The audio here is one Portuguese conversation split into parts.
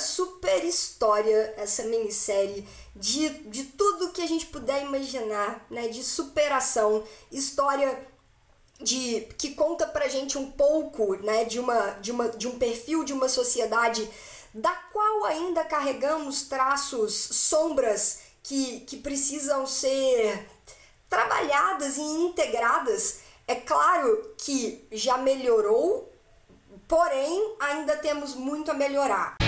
super história essa minissérie de, de tudo que a gente puder imaginar, né? De superação, história de que conta pra gente um pouco, né, de uma de uma de um perfil de uma sociedade da qual ainda carregamos traços, sombras que, que precisam ser trabalhadas e integradas. É claro que já melhorou, porém ainda temos muito a melhorar.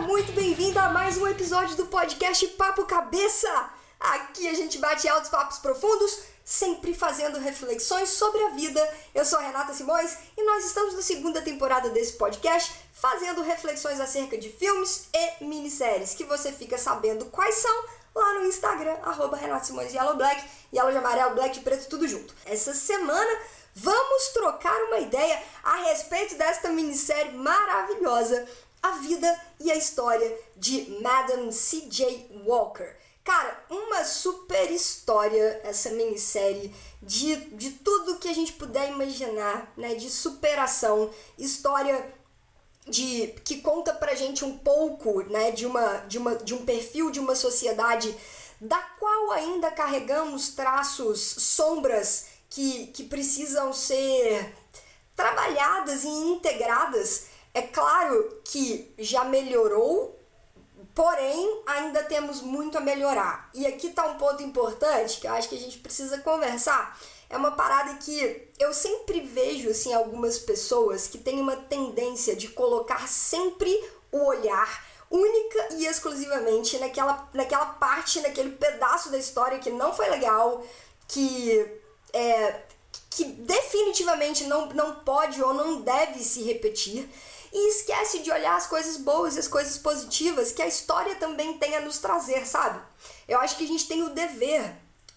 Muito bem-vindo a mais um episódio do podcast Papo Cabeça. Aqui a gente bate altos papos profundos, sempre fazendo reflexões sobre a vida. Eu sou a Renata Simões e nós estamos na segunda temporada desse podcast fazendo reflexões acerca de filmes e minisséries que você fica sabendo quais são lá no Instagram, arroba Renata Simões Yellow Black, Yellow de amarelo, black preto, tudo junto. Essa semana vamos trocar uma ideia a respeito desta minissérie maravilhosa, A Vida e a História de Madame C.J. Walker. Cara, uma super história essa minissérie de, de tudo que a gente puder imaginar, né? De superação, história de que conta pra gente um pouco, né, de uma de uma de um perfil de uma sociedade da qual ainda carregamos traços, sombras que, que precisam ser trabalhadas e integradas. É claro que já melhorou Porém, ainda temos muito a melhorar. E aqui está um ponto importante que eu acho que a gente precisa conversar. É uma parada que eu sempre vejo assim algumas pessoas que têm uma tendência de colocar sempre o olhar única e exclusivamente naquela, naquela parte, naquele pedaço da história que não foi legal, que é, que definitivamente não, não pode ou não deve se repetir e esquece de olhar as coisas boas e as coisas positivas que a história também tem a nos trazer, sabe? Eu acho que a gente tem o dever,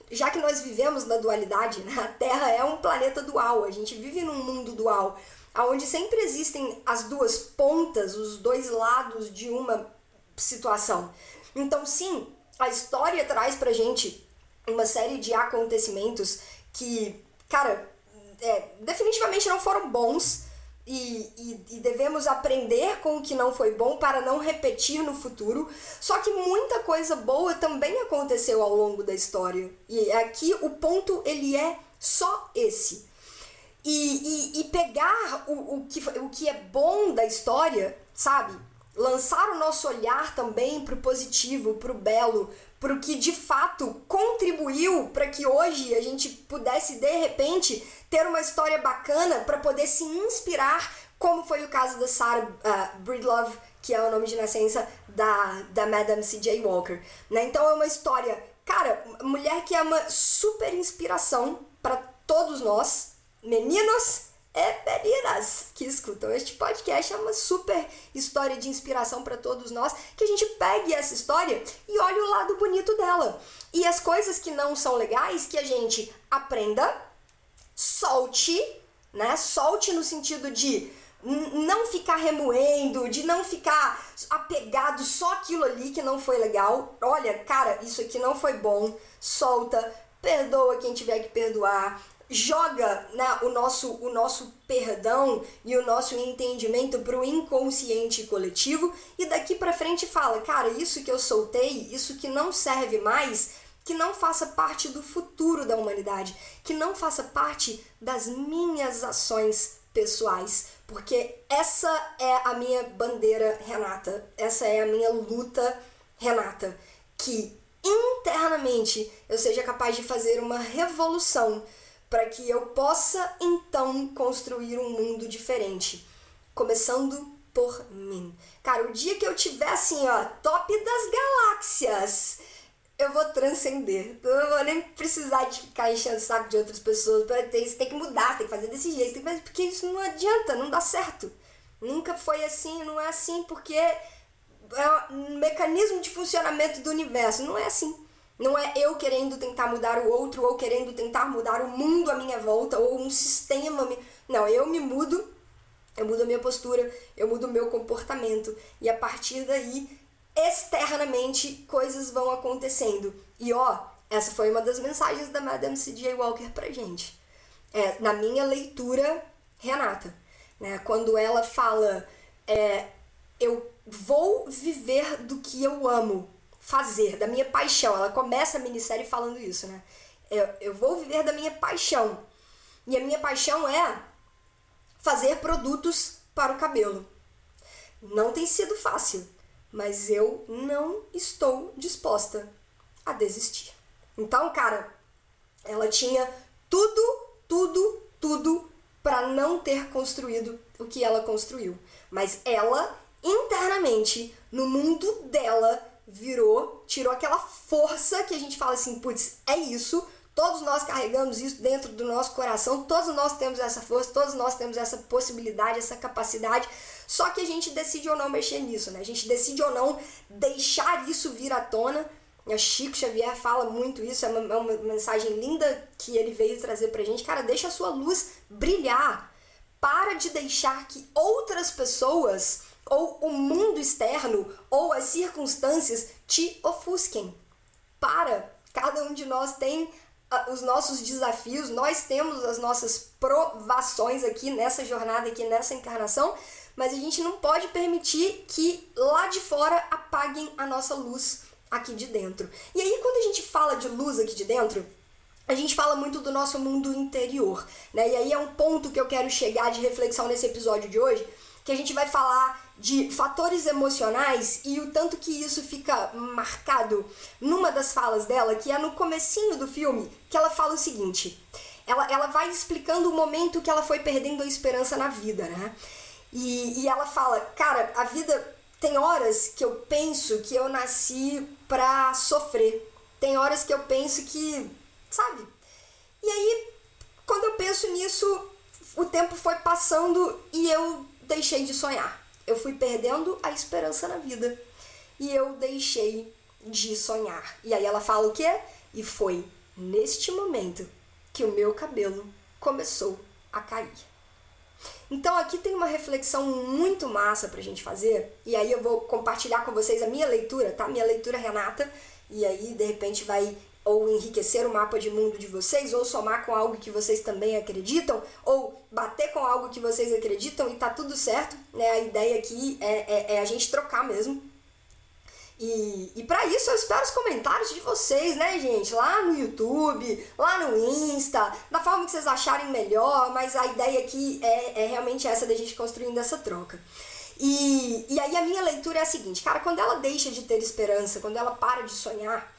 já que nós vivemos na dualidade, né? a Terra é um planeta dual, a gente vive num mundo dual, onde sempre existem as duas pontas, os dois lados de uma situação. Então, sim, a história traz pra gente uma série de acontecimentos que, cara, é, definitivamente não foram bons, e, e, e, devemos aprender com o que não foi bom para não repetir no futuro. Só que muita coisa boa também aconteceu ao longo da história. E aqui o ponto ele é só esse. E, e pegar o, o, que, o que é bom da história, sabe? Lançar o nosso olhar também para o positivo, para o belo, para o que de fato contribuiu para que hoje a gente pudesse de repente ter uma história bacana para poder se inspirar, como foi o caso da Sarah uh, Breedlove, que é o nome de nascença da, da Madame C.J. Walker. Né? Então é uma história, cara, mulher que é uma super inspiração para todos nós, meninos é meninas que escutam este podcast. É uma super história de inspiração para todos nós. Que a gente pegue essa história e olhe o lado bonito dela. E as coisas que não são legais, que a gente aprenda, solte, né? Solte no sentido de não ficar remoendo, de não ficar apegado só aquilo ali que não foi legal. Olha, cara, isso aqui não foi bom. Solta, perdoa quem tiver que perdoar, joga né, o, nosso, o nosso perdão e o nosso entendimento para o inconsciente coletivo e daqui para frente fala, cara, isso que eu soltei, isso que não serve mais, que não faça parte do futuro da humanidade, que não faça parte das minhas ações pessoais, porque essa é a minha bandeira, Renata, essa é a minha luta, Renata, que internamente eu seja capaz de fazer uma revolução para que eu possa então construir um mundo diferente, começando por mim. Cara, o dia que eu tiver assim, ó, top das galáxias, eu vou transcender. Eu não vou nem precisar de ficar enchendo o saco de outras pessoas para ter isso. Tem que mudar, tem que fazer desse jeito, tem que fazer, porque isso não adianta, não dá certo. Nunca foi assim, não é assim, porque é um mecanismo de funcionamento do universo. Não é assim. Não é eu querendo tentar mudar o outro ou querendo tentar mudar o mundo à minha volta ou um sistema. Não, eu me mudo, eu mudo a minha postura, eu mudo o meu comportamento e a partir daí, externamente, coisas vão acontecendo. E ó, Essa foi uma das mensagens da Madame C.J. Walker pra gente. É, na minha leitura, Renata, né? Quando ela fala, é, eu vou viver do que eu amo fazer, da minha paixão. Ela começa a minissérie falando isso, né? Eu, eu vou viver da minha paixão. E a minha paixão é fazer produtos para o cabelo. Não tem sido fácil, mas eu não estou disposta a desistir. Então, cara, ela tinha tudo, tudo, tudo para não ter construído o que ela construiu. Mas ela, internamente, no mundo dela, virou, tirou aquela força que a gente fala assim, putz, é isso. Todos nós carregamos isso dentro do nosso coração, todos nós temos essa força, todos nós temos essa possibilidade, essa capacidade, só que a gente decide ou não mexer nisso, né? A gente decide ou não deixar isso vir à tona o Chico Xavier fala muito isso, é uma, é uma, mensagem linda que ele veio trazer pra gente. Cara, deixa a sua luz brilhar. Para de deixar que outras pessoas, ou o mundo externo, ou as circunstâncias te ofusquem. Para. Cada um de nós tem uh, os nossos desafios, nós temos as nossas provações aqui nessa jornada, aqui nessa encarnação, mas a gente não pode permitir que lá de fora apaguem a nossa luz aqui de dentro. E aí, quando a gente fala de luz aqui de dentro, a gente fala muito do nosso mundo interior, né? E aí é um ponto que eu quero chegar de reflexão nesse episódio de hoje, que a gente vai falar de fatores emocionais e o tanto que isso fica marcado numa das falas dela, que é no comecinho do filme, que ela fala o seguinte: ela, ela vai explicando o momento que ela foi perdendo a esperança na vida, né? E, e ela fala, cara, a vida tem horas que eu penso que eu nasci pra sofrer. Tem horas que eu penso que, sabe? E aí, quando eu penso nisso, o tempo foi passando e eu deixei de sonhar. Eu fui perdendo a esperança na vida. E eu deixei de sonhar. E aí ela fala o quê? E foi neste momento que o meu cabelo começou a cair. Então aqui tem uma reflexão muito massa pra gente fazer, e aí eu vou compartilhar com vocês a minha leitura, tá? Minha leitura Renata, e aí de repente vai ou enriquecer o mapa de mundo de vocês, ou somar com algo que vocês também acreditam, ou bater com algo que vocês acreditam e tá tudo certo, né? A ideia aqui é, é, é a gente trocar mesmo. E, e para isso eu espero os comentários de vocês, né, gente? Lá no YouTube, lá no Insta, da forma que vocês acharem melhor, mas a ideia aqui é, é realmente essa da gente construindo essa troca. E, e aí a minha leitura é a seguinte, cara, quando ela deixa de ter esperança, quando ela para de sonhar,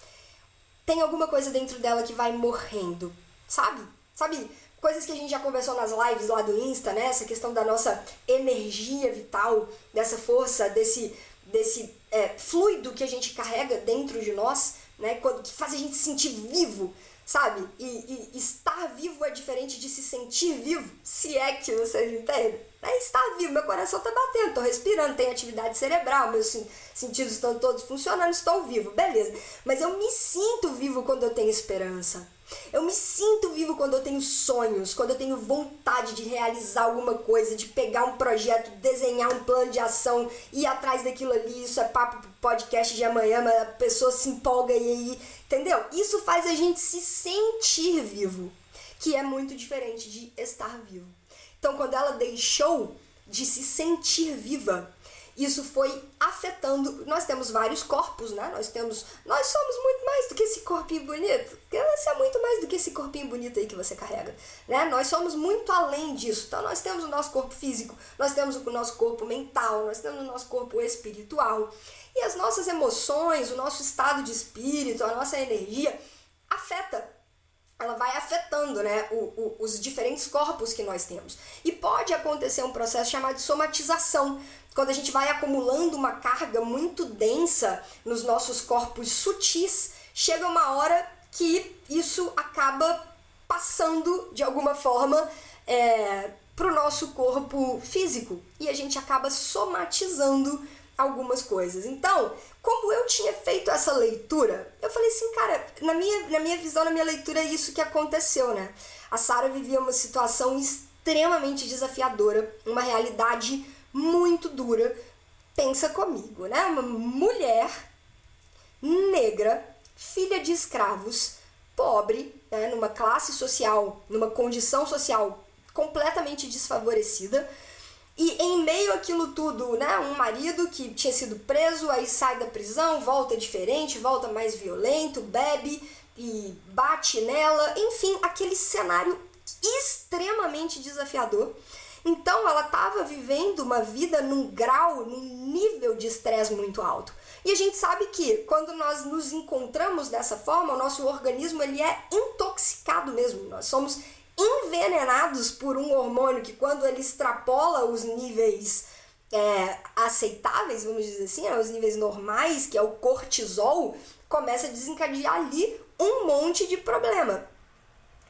tem alguma coisa dentro dela que vai morrendo, sabe? Sabe? Coisas que a gente já conversou nas lives lá do Insta, né? Essa questão da nossa energia vital, dessa força, desse, desse é, fluido que a gente carrega dentro de nós, né? Que faz a gente se sentir vivo, sabe? E, e, estar vivo é diferente de se sentir vivo, se é que vocês entendem. Estar vivo, meu coração tá batendo, tô respirando, tem atividade cerebral, meus sentidos estão todos funcionando, estou vivo, beleza. Mas eu me sinto vivo quando eu tenho esperança. Eu me sinto vivo quando eu tenho sonhos, quando eu tenho vontade de realizar alguma coisa, de pegar um projeto, desenhar um plano de ação, ir atrás daquilo ali. Isso é papo pro podcast de amanhã, mas a pessoa se empolga e aí, entendeu? Isso faz a gente se sentir vivo, que é muito diferente de estar vivo. Então, quando ela deixou de se sentir viva, isso foi afetando. Nós temos vários corpos, né? Nós temos. Nós somos muito mais do que esse corpinho bonito. Você é muito mais do que esse corpinho bonito aí que você carrega. Né? Nós somos muito além disso. Então nós temos o nosso corpo físico, nós temos o nosso corpo mental, nós temos o nosso corpo espiritual. E as nossas emoções, o nosso estado de espírito, a nossa energia afeta ela vai afetando né, o, o, os diferentes corpos que nós temos. E pode acontecer um processo chamado somatização, quando a gente vai acumulando uma carga muito densa nos nossos corpos sutis, chega uma hora que isso acaba passando de alguma forma é, para o nosso corpo físico e a gente acaba somatizando algumas coisas. Então, como eu tinha feito essa leitura, eu falei assim, cara, na minha, na minha visão, na minha leitura, é isso que aconteceu, né? A Sara vivia uma situação extremamente desafiadora, uma realidade muito dura. Pensa comigo, né? Uma mulher negra, filha de escravos, pobre, né, numa classe social, numa condição social completamente desfavorecida. E em meio àquilo tudo, né, um marido que tinha sido preso, aí sai da prisão, volta diferente, volta mais violento, bebe e bate nela, enfim, aquele cenário extremamente desafiador. Então ela estava vivendo uma vida num grau, num nível de estresse muito alto. E a gente sabe que quando nós nos encontramos dessa forma, o nosso organismo ele é intoxicado mesmo. Nós somos envenenados por um hormônio que quando ele extrapola os níveis é, aceitáveis, vamos dizer assim, né, os níveis normais, que é o cortisol, começa a desencadear ali um monte de problema.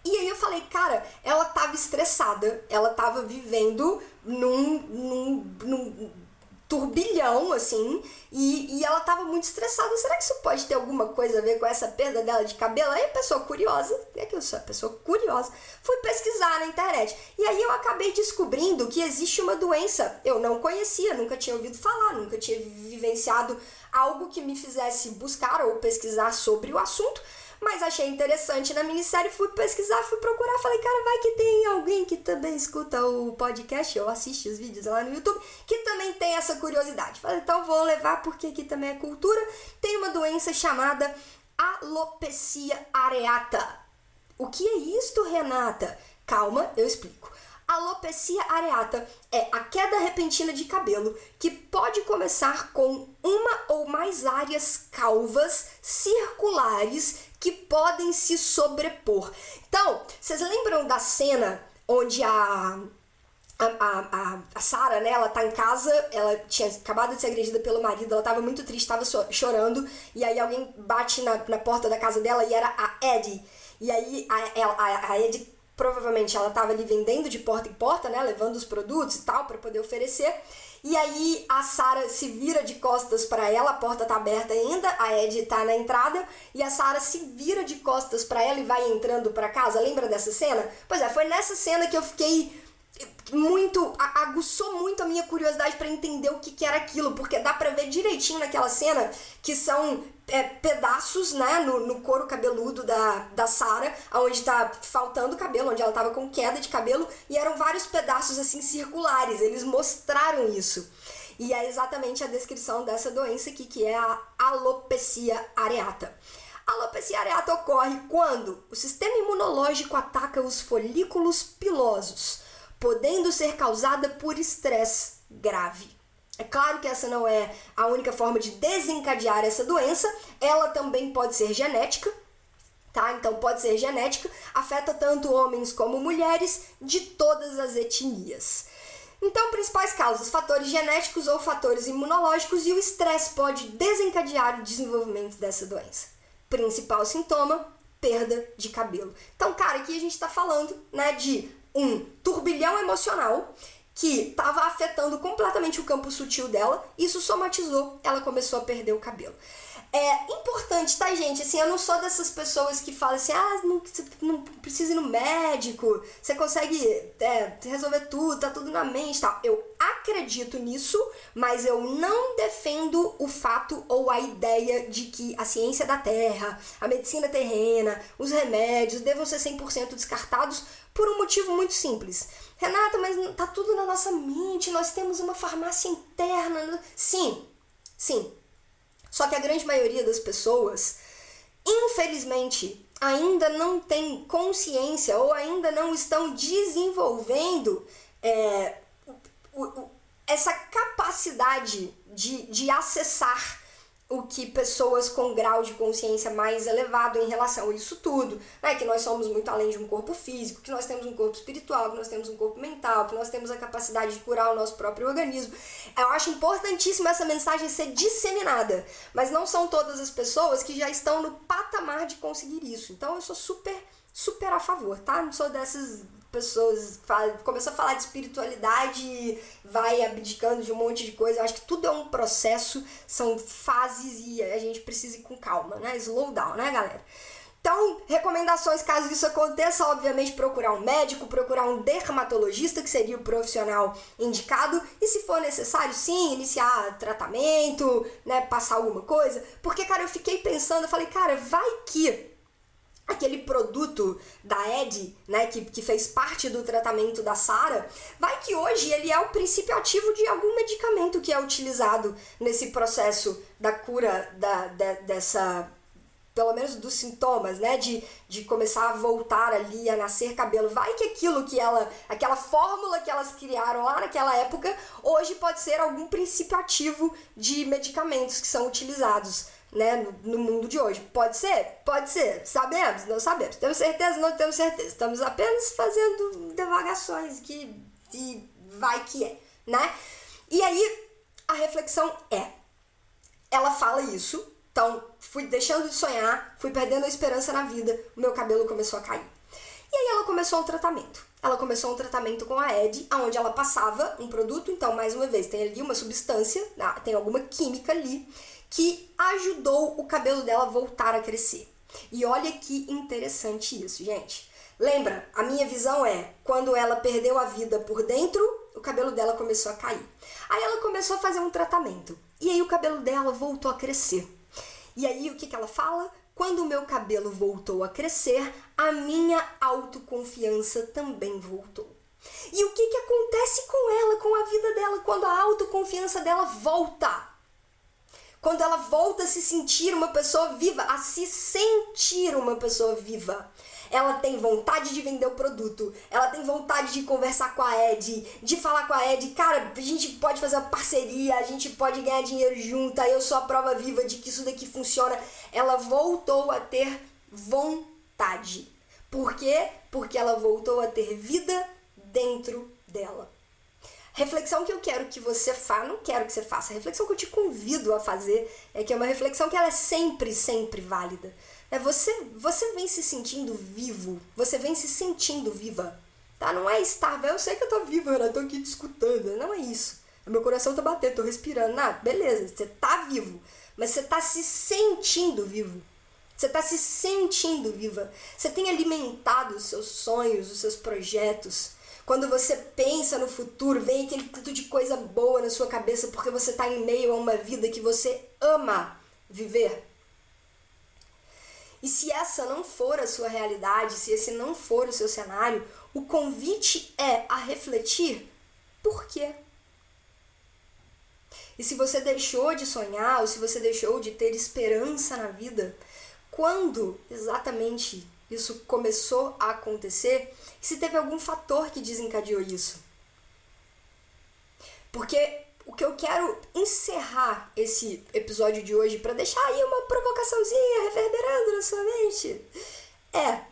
E aí eu falei, cara, ela tava estressada, ela tava vivendo num, num, num turbilhão, assim, e, e ela tava muito estressada. Será que isso pode ter alguma coisa a ver com essa perda dela de cabelo? Aí a pessoa curiosa, é que eu sou a pessoa curiosa, fui pesquisar na internet. E aí eu acabei descobrindo que existe uma doença. Eu não conhecia, nunca tinha ouvido falar, nunca tinha vivenciado algo que me fizesse buscar ou pesquisar sobre o assunto. Mas achei interessante na minissérie, fui pesquisar, fui procurar, falei, cara, vai que tem alguém que também escuta o podcast ou assiste os vídeos lá no YouTube, que também tem essa curiosidade. Falei, então vou levar porque aqui também é cultura. Tem uma doença chamada alopecia areata. O que é isto, Renata? Calma, eu explico. Alopecia areata é a queda repentina de cabelo que pode começar com uma ou mais áreas calvas circulares que podem se sobrepor. Então, vocês lembram da cena onde a a, a, a, Sarah, né, ela tá em casa, ela tinha acabado de ser agredida pelo marido, ela tava muito triste, tava chorando, e aí alguém bate na, na porta da casa dela e era a Eddie. E aí a, a, a Eddie, provavelmente, ela tava ali vendendo de porta em porta, né, levando os produtos e tal, para poder oferecer. E aí a Sara se vira de costas para ela, a porta tá aberta ainda, a Ed tá na entrada e a Sara se vira de costas para ela e vai entrando para casa. Lembra dessa cena? Pois é, foi nessa cena que eu fiquei muito aguçou muito a minha curiosidade para entender o que, que era aquilo, porque dá para ver direitinho naquela cena que são é, pedaços, né, no, no couro cabeludo da, da Sarah, onde tá faltando cabelo, onde ela tava com queda de cabelo, e eram vários pedaços assim circulares. Eles mostraram isso. E é exatamente a descrição dessa doença aqui, que é a alopecia areata. A alopecia areata ocorre quando o sistema imunológico ataca os folículos pilosos, podendo ser causada por estresse grave. É claro que essa não é a única forma de desencadear essa doença, ela também pode ser genética, tá? Então pode ser genética, afeta tanto homens como mulheres de todas as etnias. Então, principais causas: fatores genéticos ou fatores imunológicos, e o estresse pode desencadear o desenvolvimento dessa doença. Principal sintoma: perda de cabelo. Então, cara, aqui a gente está falando, né, de um turbilhão emocional que estava afetando completamente o campo sutil dela, isso somatizou, ela começou a perder o cabelo. É importante, tá, gente? Assim, eu não sou dessas pessoas que falam assim, ah, não, não precisa ir no médico, você consegue é, resolver tudo, tá tudo na mente tal. Eu acredito nisso, mas eu não defendo o fato ou a ideia de que a ciência da Terra, a medicina terrena, os remédios devam ser 100% descartados por um motivo muito simples. Renata, mas tá tudo na nossa mente, nós temos uma farmácia interna. Sim, sim. Só que a grande maioria das pessoas, infelizmente, ainda não tem consciência ou ainda não estão desenvolvendo é, essa capacidade de, de acessar o que pessoas com grau de consciência mais elevado em relação a isso tudo, né? Que nós somos muito além de um corpo físico, que nós temos um corpo espiritual, que nós temos um corpo mental, que nós temos a capacidade de curar o nosso próprio organismo. Eu acho importantíssimo essa mensagem ser disseminada, mas não são todas as pessoas que já estão no patamar de conseguir isso. Então eu sou super super a favor, tá? Não sou dessas pessoas fala, começou a falar de espiritualidade, vai abdicando de um monte de coisa. Eu acho que tudo é um processo, são fases e a gente precisa ir com calma, né? Slow down, né, galera? Então, recomendações caso isso aconteça, obviamente procurar um médico, procurar um dermatologista, que seria o profissional indicado, e se for necessário, sim, iniciar tratamento, né, passar alguma coisa, porque, cara, eu fiquei pensando, eu falei, cara, vai que aquele produto da Ed, né, que, que fez parte do tratamento da Sara, vai que hoje ele é o princípio ativo de algum medicamento que é utilizado nesse processo da cura da, da dessa pelo menos dos sintomas, né, de, de começar a voltar ali a nascer cabelo. Vai que aquilo que ela, aquela fórmula que elas criaram lá naquela época, hoje pode ser algum princípio ativo de medicamentos que são utilizados né, no, mundo de hoje. Pode ser? Pode ser. Sabemos? Não sabemos. Temos certeza? Não temos certeza. Estamos apenas fazendo devagações que, que vai que é, né? E aí, a reflexão é, ela fala isso, então fui deixando de sonhar, fui perdendo a esperança na vida, o meu cabelo começou a cair. E aí ela começou um tratamento. Ela começou um tratamento com a Ed, onde ela passava um produto, então mais uma vez tem ali uma substância, tem alguma química ali, que ajudou o cabelo dela voltar a crescer. E olha que interessante isso, gente. Lembra, a minha visão é quando ela perdeu a vida por dentro, o cabelo dela começou a cair. Aí ela começou a fazer um tratamento. E aí o cabelo dela voltou a crescer. E aí o que, que ela fala? Quando o meu cabelo voltou a crescer, a minha autoconfiança também voltou. E o que, que acontece com ela, com a vida dela, quando a autoconfiança dela volta? Quando ela volta a se sentir uma pessoa viva, a se sentir uma pessoa viva. Ela tem vontade de vender o produto, ela tem vontade de conversar com a Ed, de falar com a Ed, cara, a gente pode fazer uma parceria, a gente pode ganhar dinheiro junto, eu sou a prova viva de que isso daqui funciona. Ela voltou a ter vontade. Por quê? Porque ela voltou a ter vida dentro dela. Reflexão que eu quero que você faça, não quero que você faça, a reflexão que eu te convido a fazer é que é uma reflexão que ela é sempre, sempre válida. É você, você vem se sentindo vivo, você vem se sentindo viva, tá? Não é estar, eu sei que eu tô viva, eu tô aqui te escutando, não é isso. Meu coração tá batendo, tô respirando, nada, beleza, você tá vivo, mas você tá se sentindo vivo. Você está se sentindo viva. Você tem alimentado os seus sonhos, os seus projetos. Quando você pensa no futuro, vem aquele tanto de coisa boa na sua cabeça porque você está em meio a uma vida que você ama viver. E se essa não for a sua realidade, se esse não for o seu cenário, o convite é a refletir por quê? E se você deixou de sonhar, ou se você deixou de ter esperança na vida, quando exatamente isso começou a acontecer se teve algum fator que desencadeou isso. Porque o que eu quero encerrar esse episódio de hoje para deixar aí uma provocaçãozinha reverberando na sua mente é,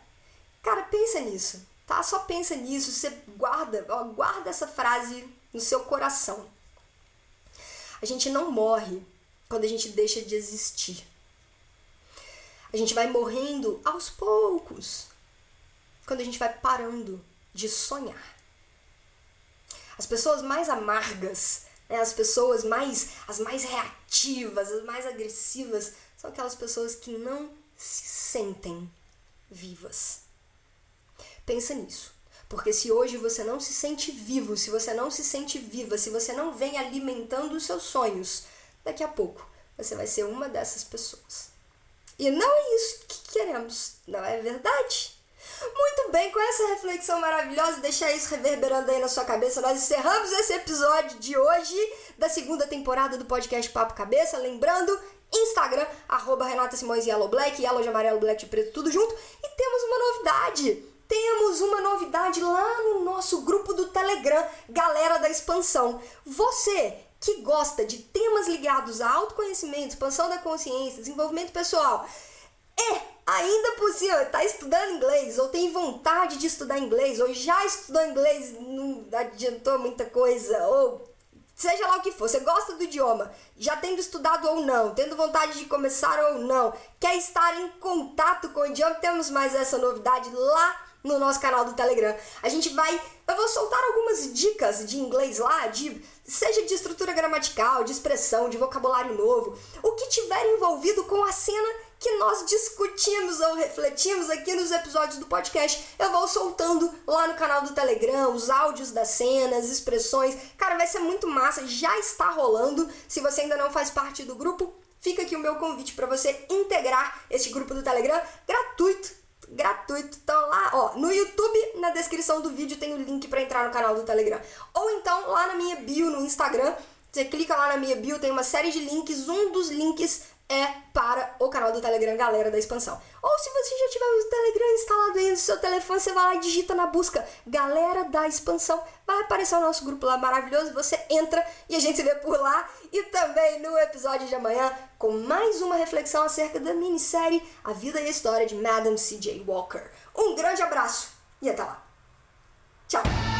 cara, pensa nisso, tá? Só pensa nisso, você guarda, ó, guarda essa frase no seu coração. A gente não morre quando a gente deixa de existir. A gente vai morrendo aos poucos. Quando a gente vai parando de sonhar. As pessoas mais amargas, né, as pessoas mais as mais reativas, as mais agressivas, são aquelas pessoas que não se sentem vivas. Pensa nisso. Porque se hoje você não se sente vivo, se você não se sente viva, se você não vem alimentando os seus sonhos, daqui a pouco você vai ser uma dessas pessoas. E não é isso que queremos, não é verdade? Muito bem, com essa reflexão maravilhosa, deixar isso reverberando aí na sua cabeça, nós encerramos esse episódio de hoje da segunda temporada do podcast Papo Cabeça. Lembrando, Instagram, arroba Renata Simões Yellow Black, Yellow de amarelo, Black de preto, tudo junto. E temos uma novidade. Temos uma novidade lá no nosso grupo do Telegram, Galera da Expansão. Você que gosta de temas ligados a autoconhecimento, expansão da consciência, desenvolvimento pessoal, é ainda possível está estudando inglês ou tem vontade de estudar inglês ou já estudou inglês, não adiantou muita coisa ou seja lá o que for, você gosta do idioma, já tendo estudado ou não, tendo vontade de começar ou não, quer estar em contato com o idioma, temos mais essa novidade lá no nosso canal do Telegram. A gente vai, eu vou soltar algumas dicas de inglês lá, de seja de estrutura gramatical, de expressão, de vocabulário novo, o que tiver envolvido com a cena que nós discutimos ou refletimos aqui nos episódios do podcast, eu vou soltando lá no canal do Telegram, os áudios das cenas, expressões. Cara, vai ser muito massa, já está rolando. Se você ainda não faz parte do grupo, fica aqui o meu convite para você integrar este grupo do Telegram gratuito gratuito. Então lá, ó, no YouTube, na descrição do vídeo tem o link para entrar no canal do Telegram. Ou então lá na minha bio no Instagram, você clica lá na minha bio, tem uma série de links. Um dos links é para o canal do Telegram Galera da Expansão. Ou se você já tiver o Telegram instalado aí no seu telefone, você vai lá e digita na busca Galera da Expansão. Vai aparecer o nosso grupo lá maravilhoso, você entra e a gente se vê por lá. E também no episódio de amanhã com mais uma reflexão acerca da minissérie A Vida e a História de Madame C.J. Walker. Um grande abraço e até lá. Tchau!